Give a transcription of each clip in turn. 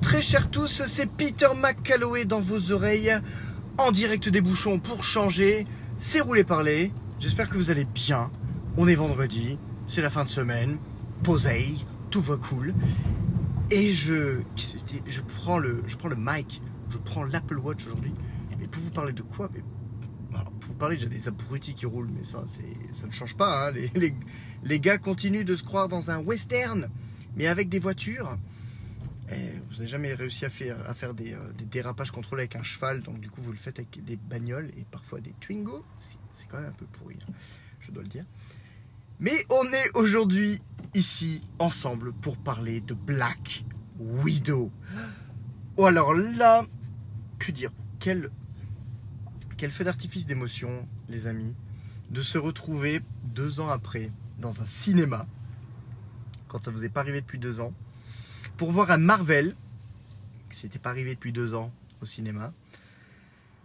Très chers tous, c'est Peter McCalloway dans vos oreilles, en direct des bouchons pour changer, c'est roulé parler, j'espère que vous allez bien, on est vendredi, c'est la fin de semaine, posez, tout va cool, et je, je prends le, je prends le mic, je prends l'Apple Watch aujourd'hui, mais pour vous parler de quoi? Mais, Pour vous parler déjà des abrutis qui roulent, mais ça, ça ne change pas, hein. les, les, les gars continuent de se croire dans un western, mais avec des voitures, vous n'avez jamais réussi à faire, euh, des, dérapages contrôlés avec un cheval, donc du coup vous le faites avec des bagnoles et parfois des Twingo. C'est quand même un peu pourri, hein, je dois le dire. Mais on est aujourd'hui ici ensemble pour parler de Black Widow. Oh alors là, que dire? Quel, quel feu d'artifice d'émotion, les amis, de se retrouver deux ans après dans un cinéma, quand ça vous est pas arrivé depuis deux ans, pour voir un Marvel, qui s'était pas arrivé depuis deux ans au cinéma,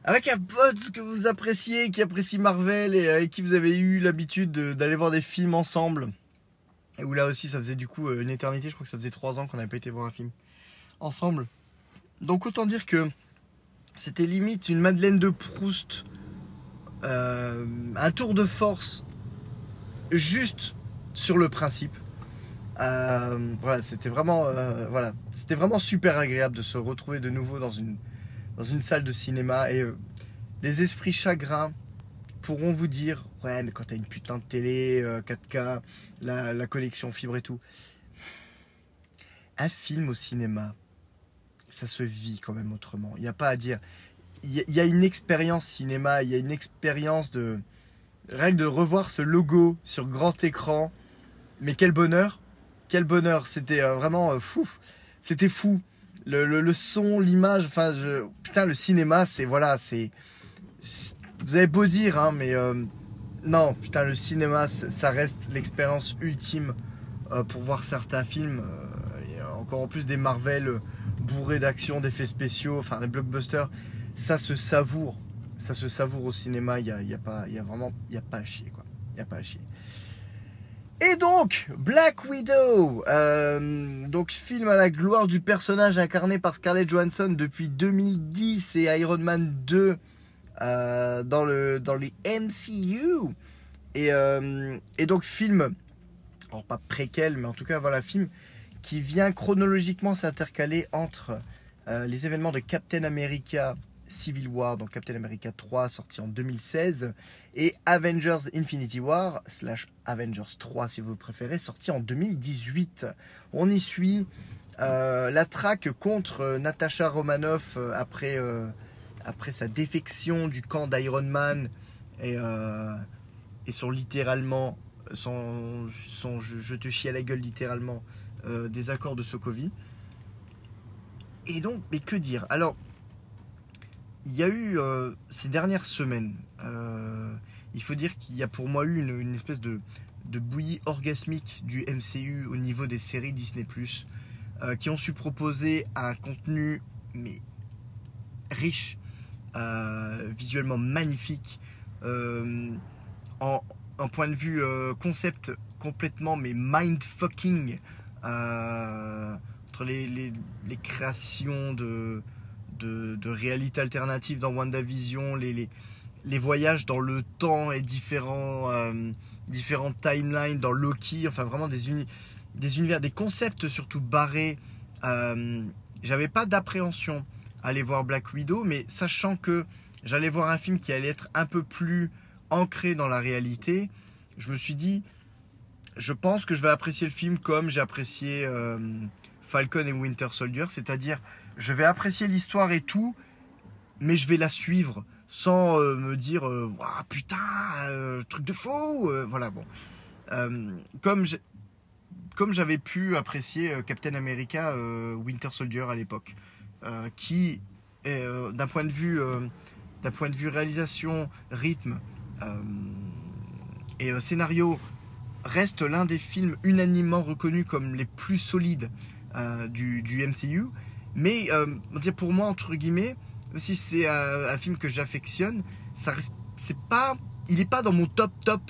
avec un pote que vous appréciez, qui apprécie Marvel et avec qui vous avez eu l'habitude d'aller voir des films ensemble. Et où là aussi, ça faisait du coup euh, une éternité, je crois que ça faisait trois ans qu'on n'avait pas été voir un film ensemble. Donc autant dire que c'était limite une Madeleine de Proust, euh, un tour de force, juste sur le principe. Euh, voilà, c'était vraiment, euh, voilà, c'était vraiment super agréable de se retrouver de nouveau dans une, salle de cinéma. Et euh, les esprits chagrins pourront vous dire, ouais, mais quand t'as une putain de télé 4K, la, la connexion fibre et tout, un film au cinéma, ça se vit quand même autrement. Il n'y a pas à dire. Il y, a une expérience cinéma, il y a une expérience de rien de revoir ce logo sur grand écran. Mais quel bonheur quel bonheur, c'était euh, vraiment euh, fou. C'était fou. Le, son, l'image, enfin, putain, le cinéma, c'est voilà, c'est. Vous avez beau dire, hein, mais euh, non, putain, le cinéma, ça reste l'expérience ultime pour voir certains films. encore en plus des Marvel bourrés d'action, d'effets spéciaux, enfin des blockbusters, ça se savoure. Ça se savoure au cinéma, il n'y a, y a, pas, y a vraiment y a pas à chier. quoi. Il n'y a pas à chier. Et donc, Black Widow, euh, donc film à la gloire du personnage incarné par Scarlett Johansson depuis 2010 et Iron Man 2 euh, dans, le, dans les MCU. Et, euh, et donc film, alors pas préquel, mais en tout cas voilà, film qui vient chronologiquement s'intercaler entre les événements de Captain America Civil War, donc Captain America 3 sorti en 2016, et Avengers Infinity War, slash Avengers 3 si vous préférez, sorti en 2018. On y suit euh, la traque contre Natasha Romanoff euh, après, euh, après sa défection du camp d'Iron Man et, et son littéralement, son, son je, te chie à la gueule littéralement, des accords de Sokovie. Et donc, mais que dire? Alors, il y a eu euh, ces dernières semaines, euh, il faut dire qu'il y a pour moi eu une, espèce de, bouillie orgasmique du MCU au niveau des séries Disney ⁇ euh, qui ont su proposer un contenu mais riche, visuellement magnifique, en, point de vue concept complètement mais mindfucking entre les créations de de, réalité alternative dans WandaVision, les, les, les, voyages dans le temps et différents, euh, différentes timelines dans Loki, enfin vraiment des, des univers, des concepts surtout barrés. Euh, j'avais pas d'appréhension à aller voir Black Widow, mais sachant que j'allais voir un film qui allait être un peu plus ancré dans la réalité, je me suis dit, je pense que je vais apprécier le film comme j'ai apprécié euh, Falcon et Winter Soldier, c'est-à-dire je vais apprécier l'histoire et tout, mais je vais la suivre sans euh, me dire euh, putain euh, truc de faux voilà bon. Comme j'avais pu apprécier Captain America Winter Soldier à l'époque qui d'un point de vue de réalisation rythme et scénario reste l'un des films unanimement reconnus comme les plus solides du MCU mais euh, pour moi, entre guillemets, si c'est un, film que j'affectionne, c'est pas, il n'est pas dans mon top top.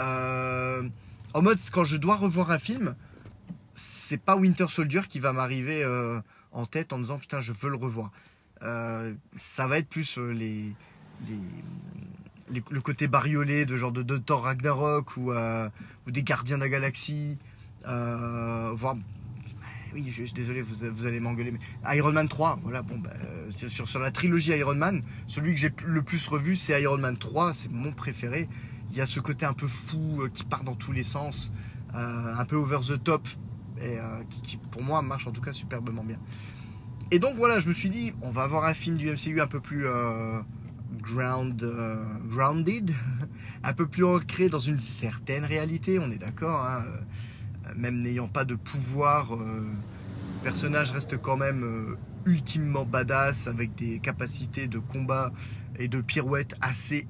Euh, en mode, quand je dois revoir un film, c'est pas Winter Soldier qui va m'arriver euh, en tête en me disant putain je veux le revoir. Ça va être plus les, les, le côté bariolé de genre de, de Thor Ragnarok ou, ou des Gardiens de la Galaxie, voire oui, je, suis désolé, vous, allez m'engueuler, mais Iron Man 3, voilà, bon, bah, sur, sur la trilogie Iron Man, celui que j'ai le plus revu, c'est Iron Man 3, c'est mon préféré. Il y a ce côté un peu fou qui part dans tous les sens, un peu over the top, et euh, qui, pour moi marche en tout cas superbement bien. Et donc voilà, je me suis dit, on va avoir un film du MCU un peu plus euh, ground, euh, grounded, un peu plus ancré dans une certaine réalité, on est d'accord. Hein. Même n'ayant pas de pouvoir, le personnage reste quand même ultimement badass avec des capacités de combat et de pirouette assez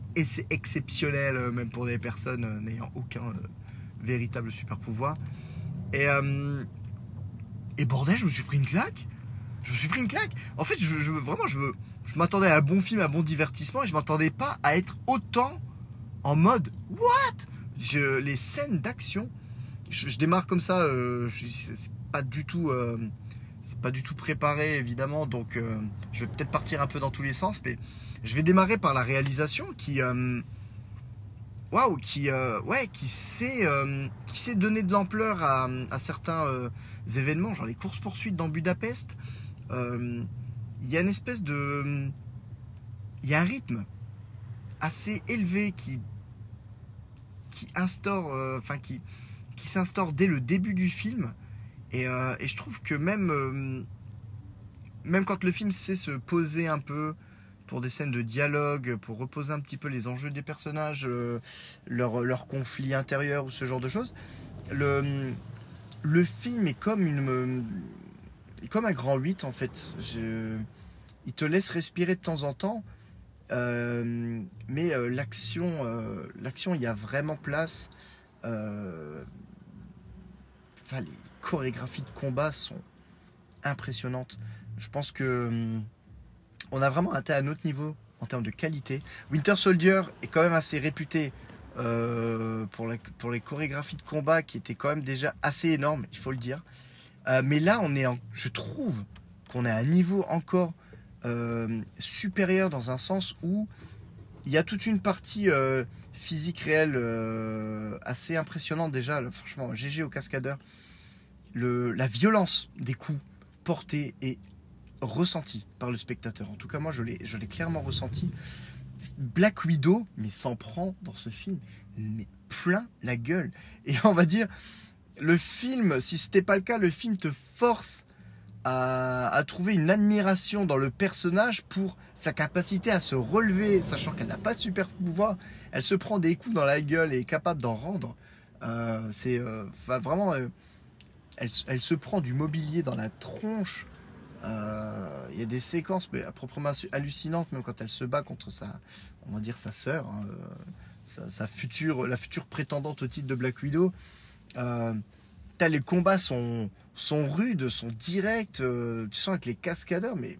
exceptionnelles, même pour des personnes n'ayant aucun véritable super pouvoir. Et, euh, et bordel, je me suis pris une claque. Je me suis pris une claque. En fait, je, vraiment, je, m'attendais à un bon film, à un bon divertissement, et je m'attendais pas à être autant en mode What? Les scènes d'action, je, démarre comme ça. Euh, c'est pas du tout, euh, c'est pas du tout préparé évidemment, donc euh, je vais peut-être partir un peu dans tous les sens, mais je vais démarrer par la réalisation qui waouh, qui, ouais, qui sait, qui sait donner de l'ampleur à, certains euh, événements, genre les courses poursuites dans Budapest. Il y a une espèce de, il y a un rythme assez élevé qui, qui instaure, enfin qui, s'instaure dès le début du film. Et, et, je trouve que même, même quand le film sait se poser un peu, pour des scènes de dialogue, pour reposer un petit peu les enjeux des personnages, euh, leur, conflit intérieur ou ce genre de choses. Le, le film est comme une comme un grand 8 en fait. Je, il te laisse respirer de temps en temps, euh, mais euh, l'action, l'action, il y a vraiment place. Enfin, les chorégraphies de combat sont impressionnantes. Je pense que on a vraiment atteint un autre niveau en termes de qualité. Winter Soldier est quand même assez réputé euh, pour, pour, les chorégraphies de combat qui étaient quand même déjà assez énormes, il faut le dire. Euh, mais là, on est je trouve qu'on est à un niveau encore euh, supérieur dans un sens où il y a toute une partie physique réelle assez impressionnante déjà. franchement, GG au cascadeur. La violence des coups portés est ressenti par le spectateur. En tout cas, moi, je l'ai, clairement ressenti. Black Widow, mais s'en prend dans ce film, mais plein la gueule. Et on va dire, le film, si c'était pas le cas, le film te force à, à, trouver une admiration dans le personnage pour sa capacité à se relever, sachant qu'elle n'a pas de super pouvoir. Elle se prend des coups dans la gueule et est capable d'en rendre. Euh, c'est euh, vraiment, euh, elle, se prend du mobilier dans la tronche. Euh, il y a des séquences mais à proprement hallucinantes, même quand elle se bat contre sa, on va dire sa sœur, hein, euh, sa, future, la future prétendante au titre de Black Widow. Euh, les combats sont, sont rudes, sont directs. Euh, tu sens avec les cascadeurs, mais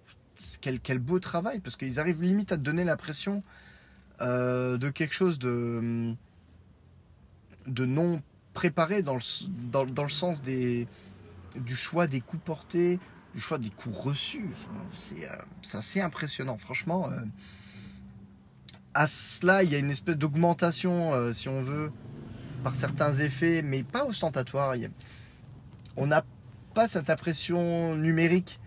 quel, quel beau travail parce qu'ils arrivent limite à te donner l'impression de quelque chose de, de non préparé dans le, dans, dans le sens des, du choix des coups portés, du choix des coups reçus. Euh, c'est assez impressionnant, franchement. Euh. à cela, il y a une espèce d'augmentation, euh, si on veut, par certains effets, mais pas ostentatoire. on n'a pas cette impression numérique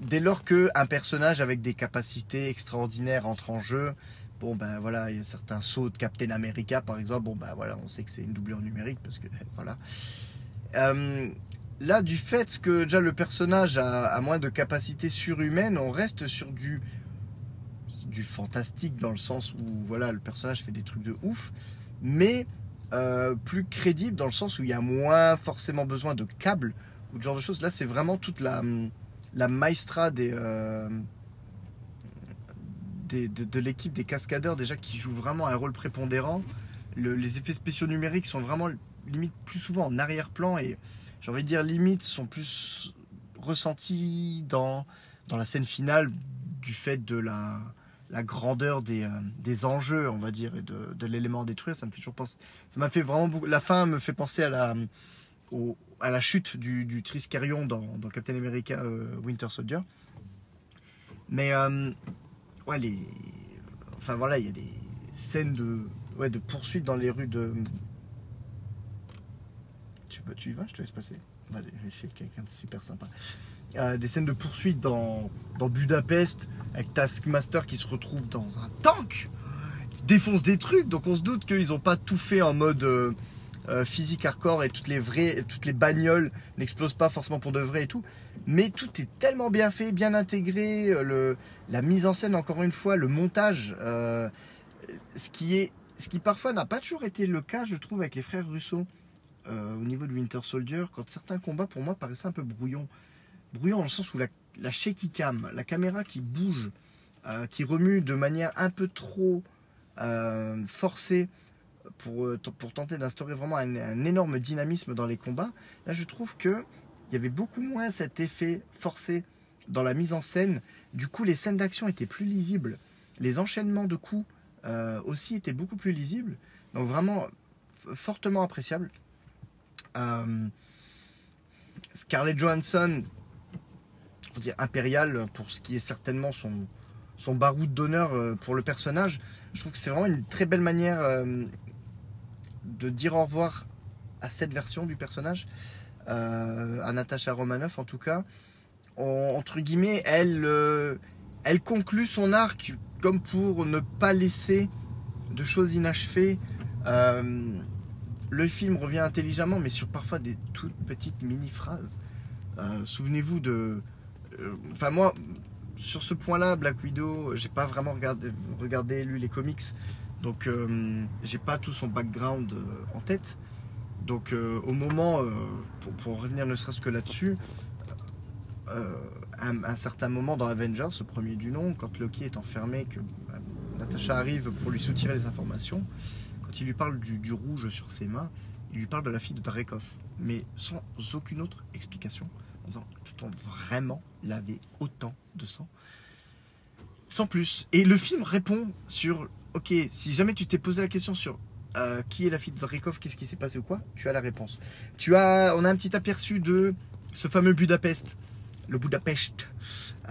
dès lors qu'un personnage avec des capacités extraordinaires entre en jeu. Bon ben voilà, il y a certains sauts de Captain America par exemple. Bon ben voilà, on sait que c'est une doublure numérique parce que voilà là, du fait que déjà le personnage a, moins de capacités surhumaines, on reste sur du, du fantastique dans le sens où voilà, le personnage fait des trucs de ouf, mais euh, plus crédible dans le sens où il y a moins forcément besoin de câbles ou de genre de choses. Là, c'est vraiment toute la, la maestra des, euh, de, l'équipe des cascadeurs déjà qui joue vraiment un rôle prépondérant. les effets spéciaux numériques sont vraiment limite plus souvent en arrière-plan et j'ai envie de dire, limites sont plus ressenties dans, dans la scène finale du fait de la, la grandeur des, euh, des enjeux, on va dire, et de, de l'élément à détruire. Ça me fait toujours penser. Ça m'a fait vraiment beaucoup. La fin me fait penser à la, à la chute du, du Triskelion dans, dans Captain America euh, Winter Soldier. Mais euh, ouais, les, enfin voilà, il y a des scènes de, ouais, de poursuite dans les rues de. Tu, tu y vas, je te laisse passer. Allez, je vais chez quelqu'un de super sympa. Euh, des scènes de poursuite dans, dans Budapest avec Taskmaster qui se retrouve dans un tank qui défonce des trucs. Donc on se doute qu'ils n'ont pas tout fait en mode euh, euh, physique hardcore et toutes les vraies, toutes les bagnoles n'explosent pas forcément pour de vrai et tout. Mais tout est tellement bien fait, bien intégré. euh, Le, la mise en scène, encore une fois, le montage, euh, ce qui est, ce qui parfois n'a pas toujours été le cas, je trouve, avec les frères Russo. au niveau de Winter Soldier, quand certains combats pour moi paraissaient un peu brouillons. Brouillons dans le sens où la, la shaky cam, la caméra qui bouge, qui remue de manière un peu trop forcée pour, euh, pour tenter d'instaurer vraiment un, énorme dynamisme dans les combats. Là, je trouve que il y avait beaucoup moins cet effet forcé dans la mise en scène. Du coup, les scènes d'action étaient plus lisibles. Les enchaînements de coups euh, aussi étaient beaucoup plus lisibles. Donc vraiment fortement appréciable. Euh, Scarlett Johansson, on dire impérial pour ce qui est certainement son, son baroud d'honneur pour le personnage. Je trouve que c'est vraiment une très belle manière de dire au revoir à cette version du personnage, euh, à Natasha Romanoff en tout cas. En- entre guillemets, elle, euh, elle conclut son arc comme pour ne pas laisser de choses inachevées. Euh, le film revient intelligemment, mais sur parfois des toutes petites mini-phrases. Souvenez-vous de. Enfin, moi, sur ce point-là, Black Widow, j'ai pas vraiment regardé, regardé, lu les comics. Donc, euh, j'ai pas tout son background euh, en tête. Donc, euh, au moment, pour, revenir ne serait-ce que là-dessus, euh, un, certain moment dans Avengers, ce premier du nom, quand Loki est enfermé, que bah, Natasha arrive pour lui soutirer les informations, quand il lui parle du, rouge sur ses mains, il lui parle de la fille de Drekov, mais sans aucune autre explication, en disant peut-on vraiment laver autant de sang? Sans plus. Et le film répond sur ok, si jamais tu t'es posé la question sur euh, qui est la fille de Drekov, qu'est-ce qui s'est passé ou quoi, tu as la réponse. Tu as, on a un petit aperçu de ce fameux Budapest, le Budapest.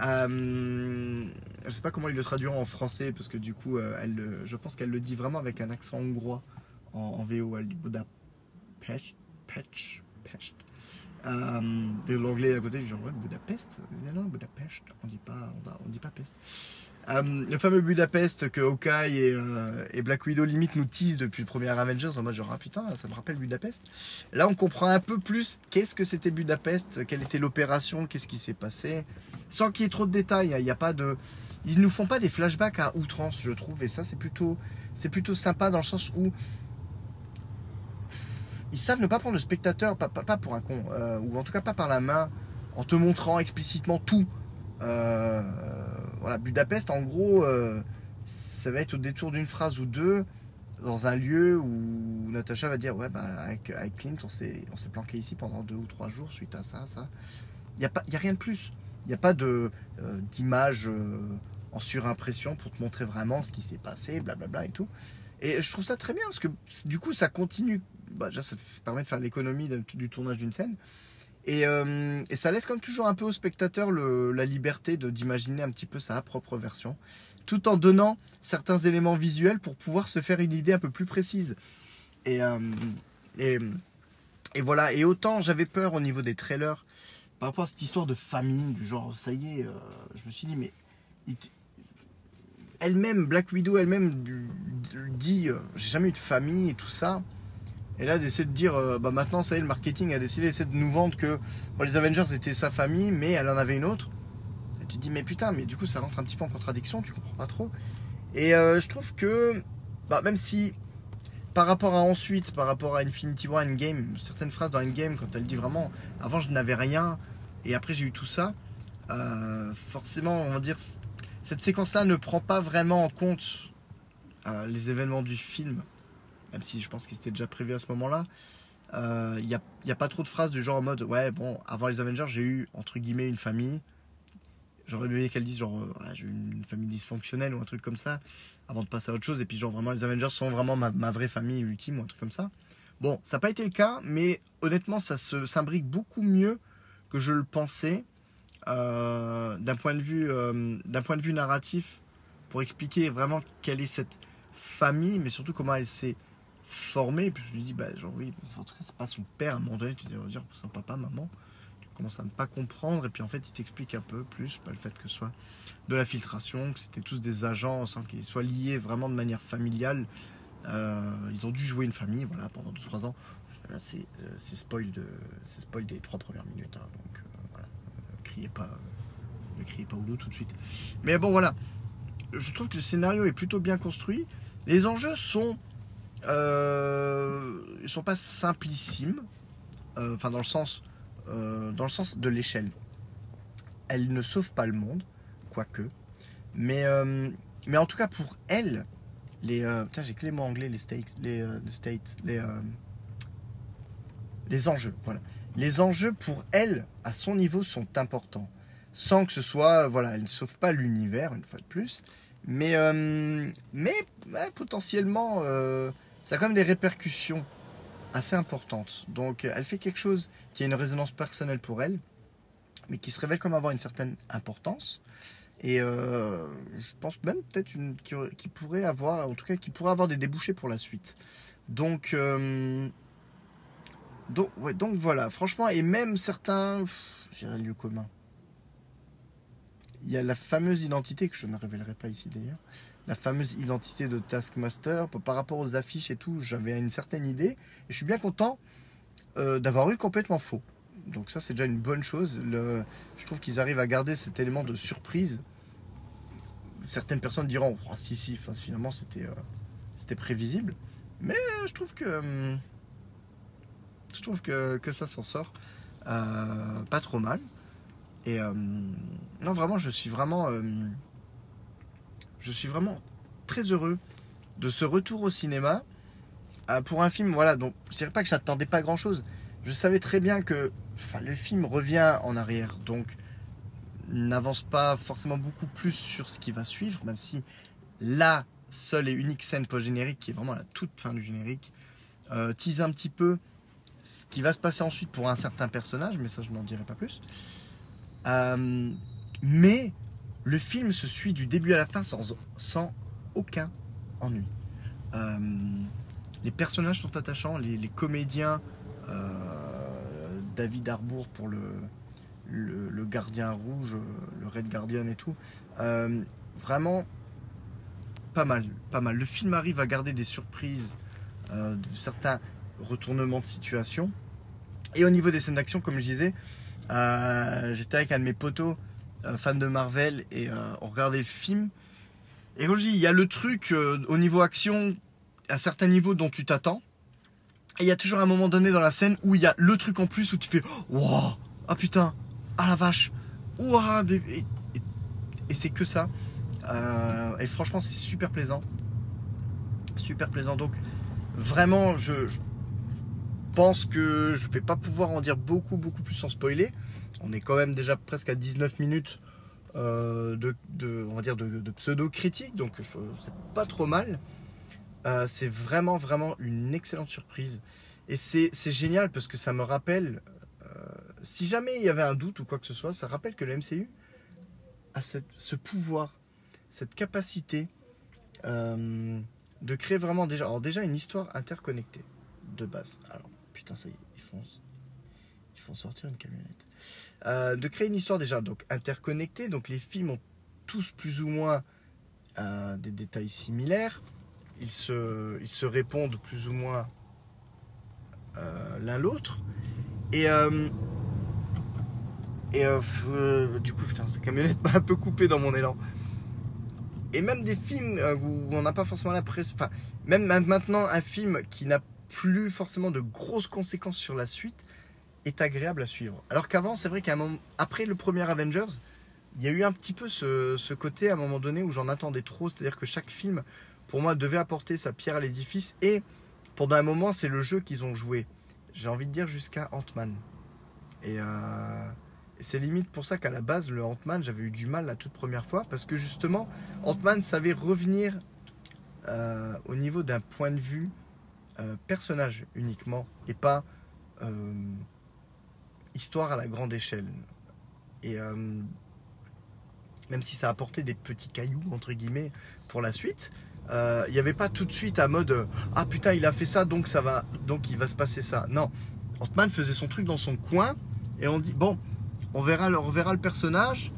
Euh, je sais pas comment il le traduit en français parce que du coup, euh, elle, le- je pense qu'elle le dit vraiment avec un accent hongrois en, VO. Elle dit Budapest, Pest, Pest. Euh, de l'anglais à côté, genre Budapest, non, Budapest. On dit dit pas peste. Euh, le fameux Budapest que Hawkeye et, euh, et Black Widow limite nous teasent depuis le premier Avengers en mode genre ah putain ça me rappelle Budapest. Là on comprend un peu plus qu'est-ce que c'était Budapest, quelle était l'opération, qu'est-ce qui s'est passé, sans qu'il y ait trop de détails. hein. Il n'y a pas de, ils nous font pas des flashbacks à outrance je trouve et ça c'est plutôt, plutôt sympa dans le sens où ils savent ne pas prendre le spectateur pas, pas- pour un con euh, ou en tout cas pas par la main en te montrant explicitement tout. Voilà, Budapest, en gros, euh, ça va être au détour d'une phrase ou deux, dans un lieu où Natacha va dire Ouais, bah, avec, avec Clint, on s'est planqué ici pendant deux ou trois jours suite à ça, ça. Il n'y a, a rien de plus. Il n'y a pas euh, d'image euh, en surimpression pour te montrer vraiment ce qui s'est passé, blablabla et tout. Et je trouve ça très bien parce que du coup, ça continue. Bah, déjà, ça permet de faire l'économie du tournage d'une scène. Et, euh, et ça laisse comme toujours un peu au spectateur la liberté d'imaginer un petit peu sa propre version, tout en donnant certains éléments visuels pour pouvoir se faire une idée un peu plus précise. Et, euh, voilà, et autant j'avais peur au niveau des trailers par rapport à cette histoire de famille, du genre, ça y est, euh, je me suis dit, mais elle-même, Black Widow elle-même dit, j'ai jamais eu de famille et tout ça. Et là, d'essayer de dire, euh, bah maintenant, ça y est, le marketing a décidé d'essayer de nous vendre que les Avengers étaient sa famille, mais elle en avait une autre. Et tu te dis, mais putain, mais du coup, ça rentre un petit peu en contradiction, tu comprends pas trop. Et euh, je trouve que, bah, même si par rapport à ensuite, par rapport à Infinity War Endgame, certaines phrases dans Endgame, quand elle dit vraiment, avant je n'avais rien, et après j'ai eu tout ça, euh, forcément, on va dire, cette séquence-là ne prend pas vraiment en compte les événements du film, même si je pense qu'ils étaient déjà prévus à ce moment-là. Euh, Il n'y a, pas trop de phrases du genre en mode, ouais, bon, avant les Avengers, j'ai eu, entre guillemets, une famille. J'aurais aimé qu'elle dise, genre, euh, j'ai eu une famille dysfonctionnelle ou un truc comme ça, avant de passer à autre chose. Et puis, genre, vraiment, les Avengers sont vraiment ma, vraie famille ultime ou un truc comme ça. Bon, ça n'a pas été le cas, mais honnêtement, ça s'imbrique beaucoup mieux que je le pensais euh, euh, d'un point de vue narratif pour expliquer vraiment quelle est cette famille, mais surtout comment elle s'est formée. Et puis je lui dis, bah genre oui, en tout cas c'est pas son père. À un moment donné, tu dis, on va dire son papa, maman. Tu commences à ne pas comprendre et puis en fait il t'explique un peu plus pas le fait que ce soit de la filtration, que c'était tous des agents sans qu'ils soient liés vraiment de manière familiale. Euh, ils ont dû jouer une famille, voilà, pendant 2-3 ans. Là, c'est euh, c'est spoil, de, c'est spoil des trois premières minutes. hein, donc, euh, voilà. Ne criez pas, euh, ne criez pas au loup tout de suite. Mais bon, voilà. Je trouve que le scénario est plutôt bien construit. Les enjeux sont. Euh, ils sont pas simplissimes. Euh, Enfin, dans le sens. euh, dans le sens de l'échelle. Elle ne sauve pas le monde, quoique. Mais, euh, mais en tout cas, pour elle, les. putain, j'ai que anglais, les stakes, les, states, les. les enjeux, voilà. Les enjeux pour elle, à son niveau, sont importants. Sans que ce soit, voilà, elle ne sauve pas l'univers, une fois de plus. Mais, mais potentiellement, ça a quand même des répercussions assez importantes. Donc, elle fait quelque chose qui a une résonance personnelle pour elle, mais qui se révèle comme avoir une certaine importance. Et euh, je pense même peut-être une- qui, pourrait avoir, en tout cas, qui pourrait avoir des débouchés pour la suite. Donc, euh, donc, voilà, franchement, et même certains, le lieu commun. Il y a la fameuse identité, que je ne révélerai pas ici d'ailleurs, la fameuse identité de Taskmaster, par rapport aux affiches et tout, j'avais une certaine idée, et je suis bien content euh, d'avoir eu complètement faux. Donc ça, c'est déjà une bonne chose. Je trouve qu'ils arrivent à garder cet élément de surprise. Certaines personnes diront, Ah, si, si, finalement, c'était euh, prévisible. Mais euh, je trouve que... je trouve que, ça s'en sort pas trop mal. Et non, vraiment, je suis vraiment, je suis vraiment très heureux de ce retour au cinéma euh, pour un film. Voilà, donc je dirais pas que j'attendais pas grand chose. Je savais très bien que, le film revient en arrière, donc n'avance pas forcément beaucoup plus sur ce qui va suivre, même si la seule et unique scène post-générique, qui est vraiment la toute fin du générique, euh, tease un petit peu ce qui va se passer ensuite pour un certain personnage, mais ça je n'en dirai pas plus. Euh, mais le film se suit du début à la fin sans, sans aucun ennui. Euh, les personnages sont attachants, les, comédiens, euh, David Harbour pour le, le, gardien rouge, le Red Guardian et tout, euh, vraiment pas mal, pas mal. Le film arrive à garder des surprises, certains retournements de situation. Et au niveau des scènes d'action, comme je disais, j'étais avec un de mes potos, fan de Marvel, et euh, on regardait le film. Et comme je dis, il y a le truc euh, au niveau action, à certains niveaux dont tu t'attends. Et il y a toujours un moment donné dans la scène où il y a le truc en plus où tu fais Wow, ah putain, ah la vache, ouah, et, et- c'est que ça. Euh, et franchement, c'est super plaisant. Super plaisant. Donc, vraiment, je, je pense que je vais pas pouvoir en dire beaucoup, beaucoup plus sans spoiler. On est quand même déjà presque à 19 minutes euh, de, on va dire, de, pseudo-critique. Donc, c'est pas trop mal. Euh, c'est vraiment, vraiment une excellente surprise. Et c'est génial parce que ça me rappelle, euh, si jamais il y avait un doute ou quoi que ce soit, ça rappelle que le MCU a ce pouvoir, cette capacité de créer vraiment déjà, alors déjà une histoire interconnectée de base. Alors putain ça y est, ils font, ils font sortir une camionnette. Euh, de créer une histoire déjà donc interconnectée, donc les films ont tous plus ou moins euh, des détails similaires. Ils se, ils se répondent plus ou moins euh, l'un l'autre. Et, et du coup, putain, cette camionnette m'a un peu coupé dans mon élan. Et même des films où on n'a pas forcément l'impression. Enfin, même ma- maintenant, un film qui n'a plus forcément de grosses conséquences sur la suite est agréable à suivre. Alors qu'avant, c'est vrai qu'à moment, après le premier Avengers, il y a eu un petit peu ce, ce côté à un moment donné où j'en attendais trop. C'est-à-dire que chaque film, pour moi, devait apporter sa pierre à l'édifice. Et pendant un moment, c'est le jeu qu'ils ont joué. J'ai envie de dire jusqu'à Ant-Man. Et, euh, c'est limite pour ça qu'à la base, le Ant-Man, j'avais eu du mal la toute première fois. Parce que justement, Ant-Man savait revenir euh, au niveau d'un point de vue euh, personnage uniquement et pas histoire à la grande échelle. Et euh, même si ça a apporté des petits cailloux, entre guillemets, pour la suite, il n'y avait pas tout de suite à mode Ah putain, il a fait ça, donc ça va, donc il va se passer ça. Non, Ant-Man faisait son truc dans son coin et on dit Bon, on verra, on verra le personnage,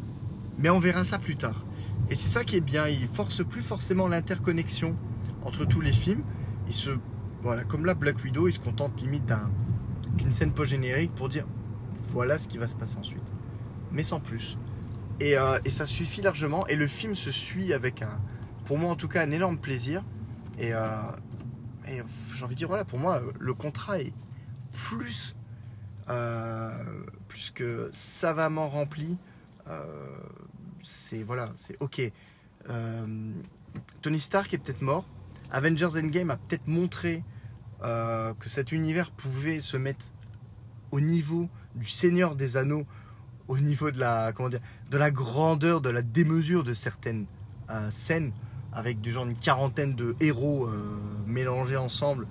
mais on verra ça plus tard. Et c'est ça qui est bien, il force plus forcément l'interconnexion entre tous les films. Il se, voilà, comme là, Black Widow, il se contente limite d'une scène post-générique pour dire voilà ce qui va se passer ensuite. Mais sans plus. Et, euh, et, ça suffit largement. Et le film se suit avec un, pour moi en tout cas, un énorme plaisir. Et, euh, et j'ai envie de dire, voilà, pour moi, le contrat est plus, euh, plus que savamment rempli. c'est voilà, c'est ok. Tony Stark est peut-être mort, Avengers Endgame a peut-être montré que cet univers pouvait se mettre au niveau du Seigneur des Anneaux, au niveau de la, comment dire, de la grandeur, de la démesure de certaines euh, scènes, avec du genre une quarantaine de héros euh, mélangés ensemble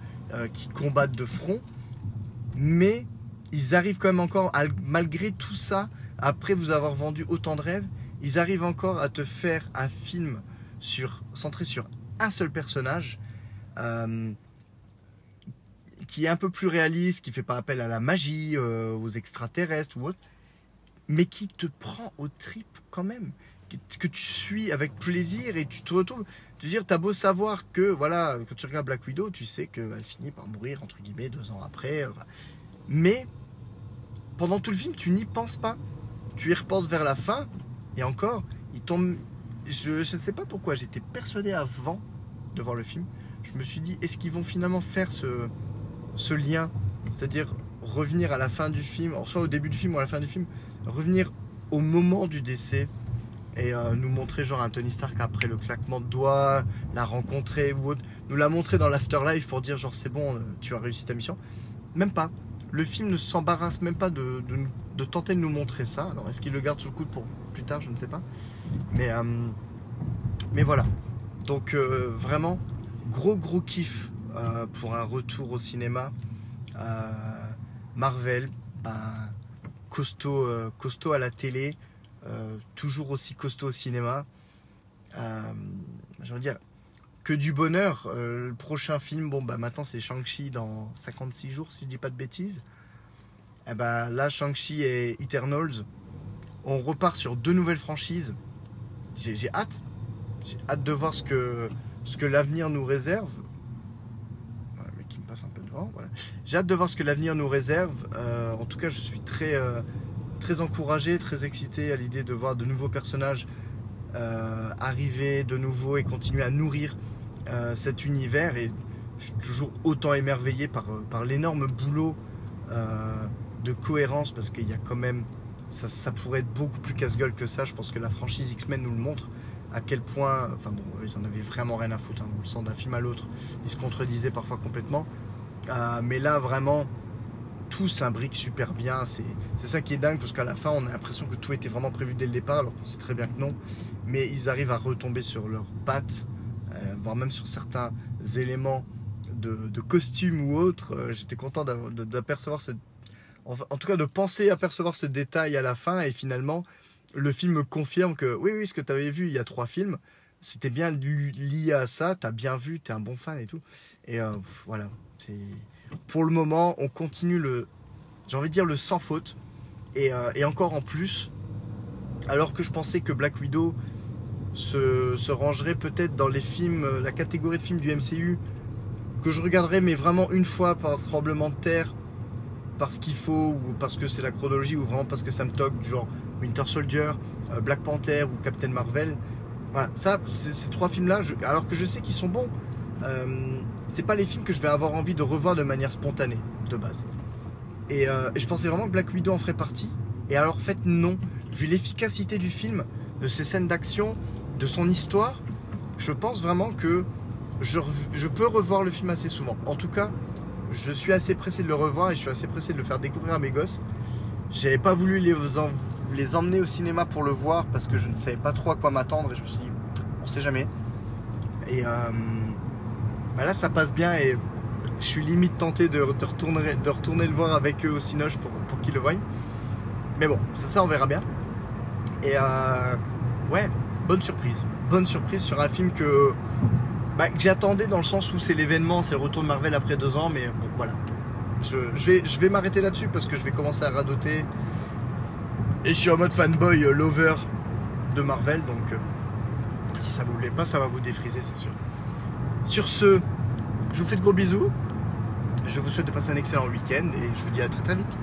qui combattent de front. Mais ils arrivent quand même encore, malgré tout ça, après vous avoir vendu autant de rêves, ils arrivent encore à te faire un film sur, centré sur un seul personnage euh, qui est un peu plus réaliste, qui fait pas appel à la magie, euh, aux extraterrestres ou autre, mais qui te prend au trip quand même, que tu suis avec plaisir et tu te retrouves. Tu veux dire, t'as beau savoir que, voilà, quand tu regardes Black Widow, tu sais qu'elle finit par mourir, entre guillemets, deux ans après. mais pendant tout le film, tu n'y penses pas. Tu y repenses vers la fin, et encore, il tombe, je ne sais pas pourquoi, j'étais persuadé avant de voir le film. Je me suis dit, est-ce qu'ils vont finalement faire ce, ce lien C'est-à-dire revenir à la fin du film, soit au début du film ou à la fin du film, revenir au moment du décès et euh, nous montrer genre un Tony Stark après le claquement de doigts, la rencontrer ou autre, nous la montrer dans l'afterlife pour dire genre c'est bon, euh, tu as réussi ta mission. Même pas. Le film ne s'embarrasse même pas de, tenter de nous montrer ça. Alors est-ce qu'il le garde sous le coude pour plus tard, je ne sais pas. Mais, euh, mais voilà. Donc vraiment, gros gros kiff euh, pour un retour au cinéma. Marvel, ben, costaud, costaud à la télé, toujours aussi costaud au cinéma. J'ai dire, que du bonheur. le prochain film, bon, bah, maintenant c'est Shang-Chi dans 56 jours, si je dis pas de bêtises. Et eh ben, là, Shang-Chi et Eternals, on repart sur deux nouvelles franchises j'ai hâte. J'ai hâte de voir ce que, ce que l'avenir nous réserve. Voilà, mais qui me J'ai hâte de voir ce que l'avenir nous réserve. Euh, en tout cas, je suis très, euh, très encouragé, très excité à l'idée de voir de nouveaux personnages euh, arriver de nouveau et continuer à nourrir cet univers. Et je suis toujours autant émerveillé par, par l'énorme boulot de cohérence parce qu'il y a quand même ça, pourrait être beaucoup plus casse-gueule que ça. Je pense que la franchise X-Men nous le montre à quel point, enfin bon, ils en avaient vraiment rien à foutre. Hein, on le sent d'un film à l'autre. Ils se contredisaient parfois complètement. Euh, mais là, vraiment, tout s'imbrique super bien. C'est ça qui est dingue parce qu'à la fin, on a l'impression que tout était vraiment prévu dès le départ, alors qu'on sait très bien que non. Mais ils arrivent à retomber sur leurs pattes, euh, voire même sur certains éléments de, de costume ou autres. Euh, j'étais content d'apercevoir cette en, tout cas de penser apercevoir ce détail à la fin et finalement le film confirme que oui oui ce que tu avais vu il y a trois films. C'était bien lié à ça tu as bien vu tu es un bon fan et tout. Et euh, voilà. Pour le moment on continue le j'ai envie de dire le sans faute. Et, euh, et, encore en plus alors que je pensais que Black Widow se, se rangerait peut-être dans les films la catégorie de films du MCU que je regarderais mais vraiment une fois par tremblement de terre parce qu'il faut ou parce que c'est la chronologie ou vraiment parce que ça me toque du genre Winter Soldier, euh, Black Panther ou Captain Marvel. Voilà, ça, ces trois films-là, alors que je sais qu'ils sont bons, euh, c'est pas les films que je vais avoir envie de revoir de manière spontanée, de base. Et, euh, et, je pensais vraiment que Black Widow en ferait partie. Et alors, en fait, non. Vu l'efficacité du film, de ses scènes d'action, de son histoire, je pense vraiment que je, je peux revoir le film assez souvent. En tout cas, je suis assez pressé de le revoir et je suis assez pressé de le faire découvrir à mes gosses. J'avais pas voulu les, les emmener au cinéma pour le voir parce que je ne savais pas trop à quoi m'attendre et je me suis dit, on sait jamais. Et euh, bah là, ça passe bien et Je suis limite tenté de, retourner, de retourner le voir avec eux au Cinoche pour, pour qu'ils le voient. Mais bon, c'est ça, on verra bien. Et euh, ouais, bonne surprise. Bonne surprise sur un film que, bah, que j'attendais dans le sens où c'est l'événement, c'est le retour de Marvel après deux ans, mais bon, voilà. Je, je vais, je vais m'arrêter là-dessus parce que je vais commencer à radoter. Et je suis en mode fanboy euh, lover de Marvel, donc euh, si ça vous plaît pas, ça va vous défriser, c'est sûr. Sur ce, je vous fais de gros bisous. Je vous souhaite de passer un excellent week-end et je vous dis à très très vite.